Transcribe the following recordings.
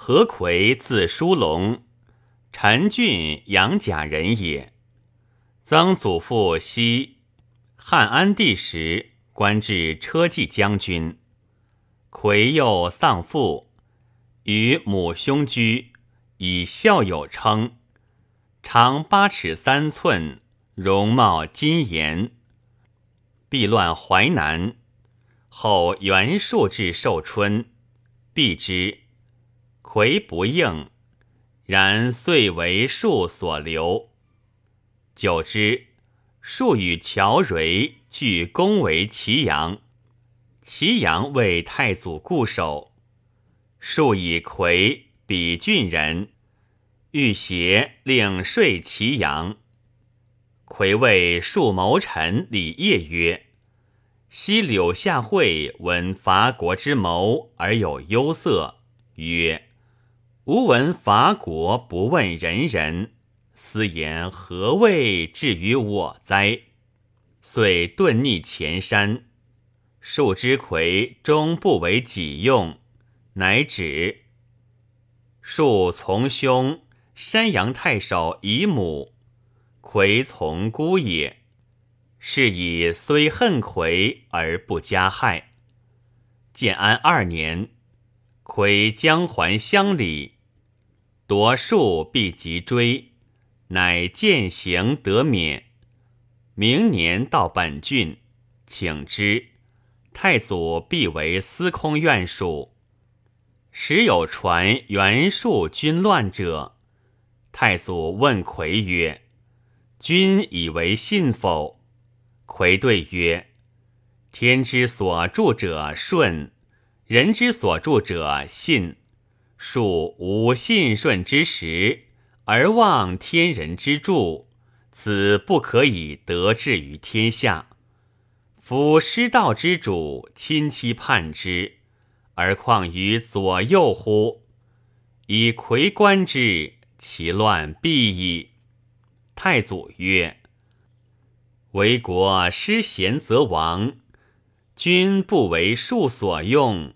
何魁字叔龙，陈郡杨贾人也。曾祖父西，汉安帝时官至车骑将军。魁幼丧父，与母兄居，以孝友称。长八尺三寸，容貌金颜。避乱淮南，后袁术至寿春，避之。魁不应，然遂为树所留。久之，树与乔蕤俱攻为祁阳，祁阳为太祖固守。树以魁比郡人。欲挟令说祁阳，魁谓树谋臣李业曰：“昔柳下惠闻伐国之谋而有忧色，曰：‘吾闻伐国不问人人，斯言何谓至于我哉？’遂遁匿前山。数之魁终不为己用，乃止。树从兄。”山阳太守以母，魁从姑也。是以虽恨魁而不加害。建安二年，魁将还乡里，夺数必急追，乃践行得免。明年到本郡，请之。太祖必为司空院属。时有传袁术军乱者。太祖问魁曰：“君以为信否？”魁对曰：“天之所助者顺，人之所助者信。庶无信顺之时，而望天人之助，此不可以得志于天下。夫失道之主，亲戚叛之，而况于左右乎？以魁观之。”其乱必矣。太祖曰：“为国失贤则亡，君不为庶所用，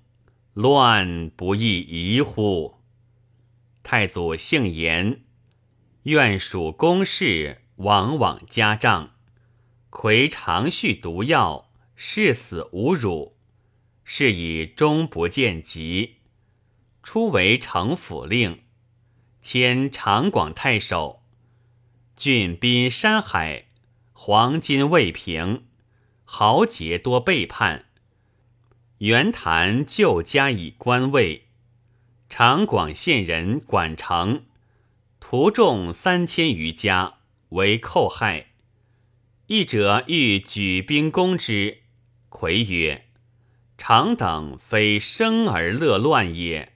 乱不亦宜乎？”太祖姓严，愿属公事往往加杖。魁常续毒药，视死无辱，是以终不见疾。初为城府令。迁长广太守，郡滨山海，黄金未平，豪杰多背叛。袁谭就加以官位。长广县人管城，徒众三千余家，为寇害。一者欲举兵攻之，魁曰：“常等非生而乐乱也。”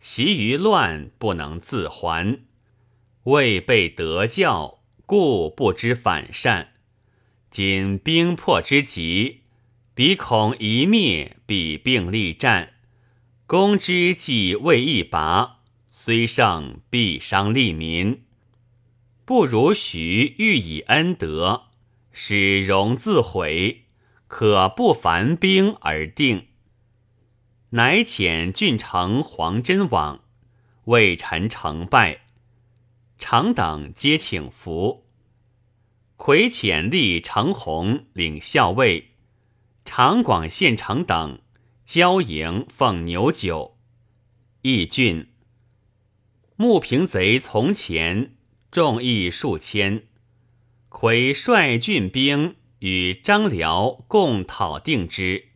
习于乱，不能自还，未被德教，故不知反善。今兵破之急，彼恐一灭，必并力战。攻之既未一拔，虽胜必伤利民。不如许欲以恩德，使荣自毁，可不烦兵而定。乃遣郡丞黄真往，谓臣成败，常等皆请服。魁遣吏程弘领校尉，长广县城等交营奉牛酒。义郡穆平贼从前，众义数千。魁率郡兵与张辽共讨定之。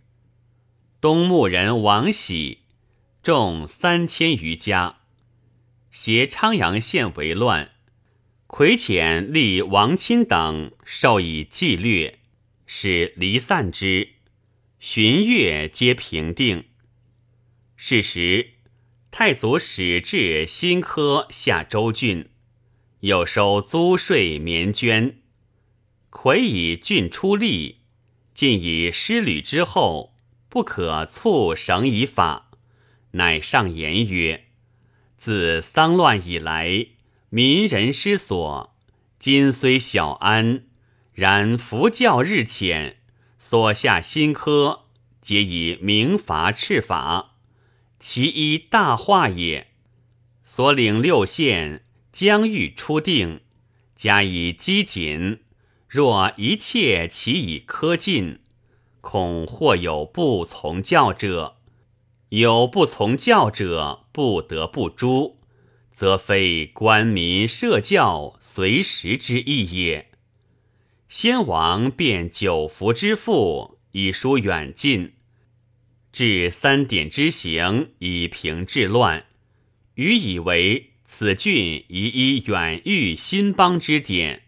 东牧人王喜，众三千余家，携昌阳县为乱。魁遣立王钦等授以纪律，使离散之。旬月皆平定。是时，太祖始置新科下州郡，又收租税绵捐。魁以郡出力，尽以失旅之后。不可促绳以法，乃上言曰：“自丧乱以来，民人失所。今虽小安，然佛教日浅，所下新科皆以明罚赤法，其一大化也。所领六县将欲初定，加以积谨。若一切其以苛尽，恐或有不从教者。有不从教者，不得不诛，则非官民社教随时之意也。先王便九服之父，以疏远近；治三典之行，以平治乱。予以为此郡宜依远遇新邦之典。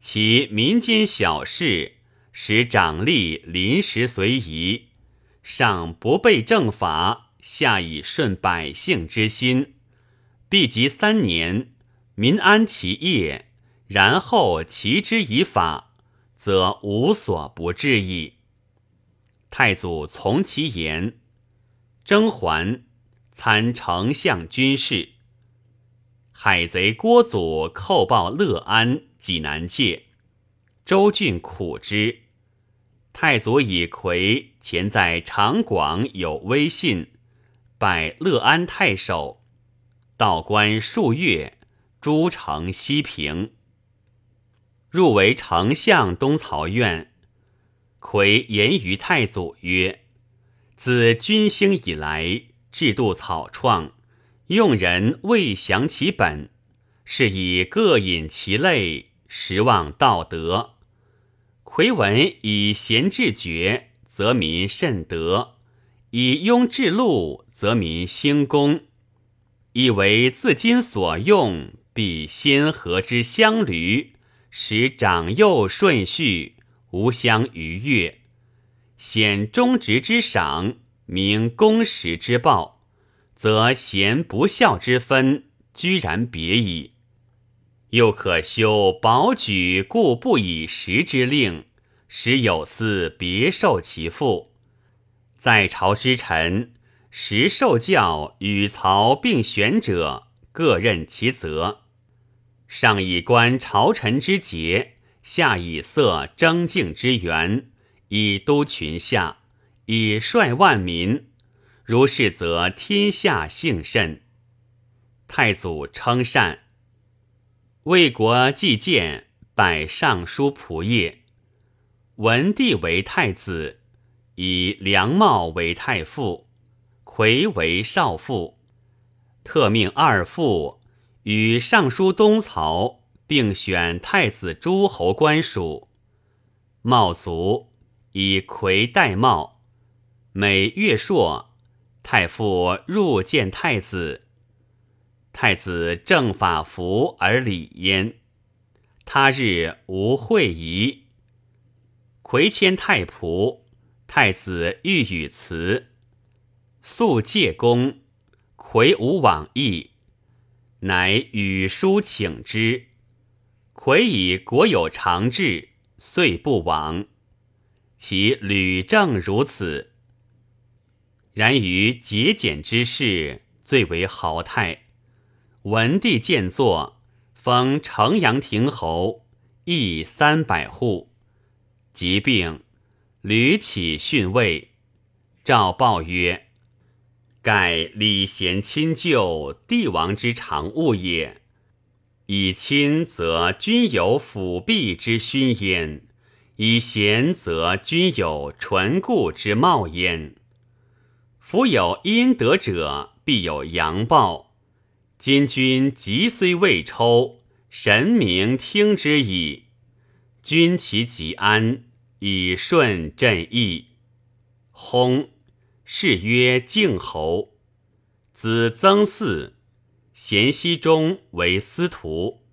其民间小事，使长吏临时随宜，上不备正法，下以顺百姓之心，必及三年，民安其业，然后齐之以法，则无所不至矣。太祖从其言，征还，参丞相军事。海贼郭祖叩报乐安。济南界，周郡苦之。太祖以魁前在长广有威信，拜乐安太守，道官数月，诸城西平。入为丞相东曹院。魁言于太祖曰：“自君兴以来，制度草创，用人未详其本，是以各引其类。”实望道德，魁文以贤治绝，则民甚德；以庸治禄，则民兴功。以为自今所用，必先和之相驴，使长幼顺序，无相逾越。显忠直之赏，明公实之报，则贤不孝之分，居然别矣。又可修保举故不以时之令，使有司别受其父。在朝之臣，时受教与曹并选者，各任其责。上以观朝臣之节，下以色征敬之源，以督群下，以率万民。如是，则天下幸甚。太祖称善。魏国季建拜尚书仆射，文帝为太子，以梁茂为太傅，魁为少傅，特命二父与尚书东曹并选太子诸侯官属。茂卒，以魁代茂。每月朔，太傅入见太子。太子正法服而礼焉。他日无会仪。魁迁太仆，太子欲与辞，素戒公，魁无往意，乃与书请之。魁以国有常志，遂不往。其屡政如此。然于节俭之事，最为豪泰。文帝见作，封城阳亭侯，邑三百户。疾病，屡起训位。诏报曰：“盖礼贤亲旧，帝王之常务也。以亲则君有辅弼之勋焉；以贤则君有纯固之貌焉。夫有阴德者，必有阳报。”今君疾虽未抽，神明听之矣。君其疾安，以顺朕意。轰，是曰敬侯。子曾嗣，咸熙中为司徒。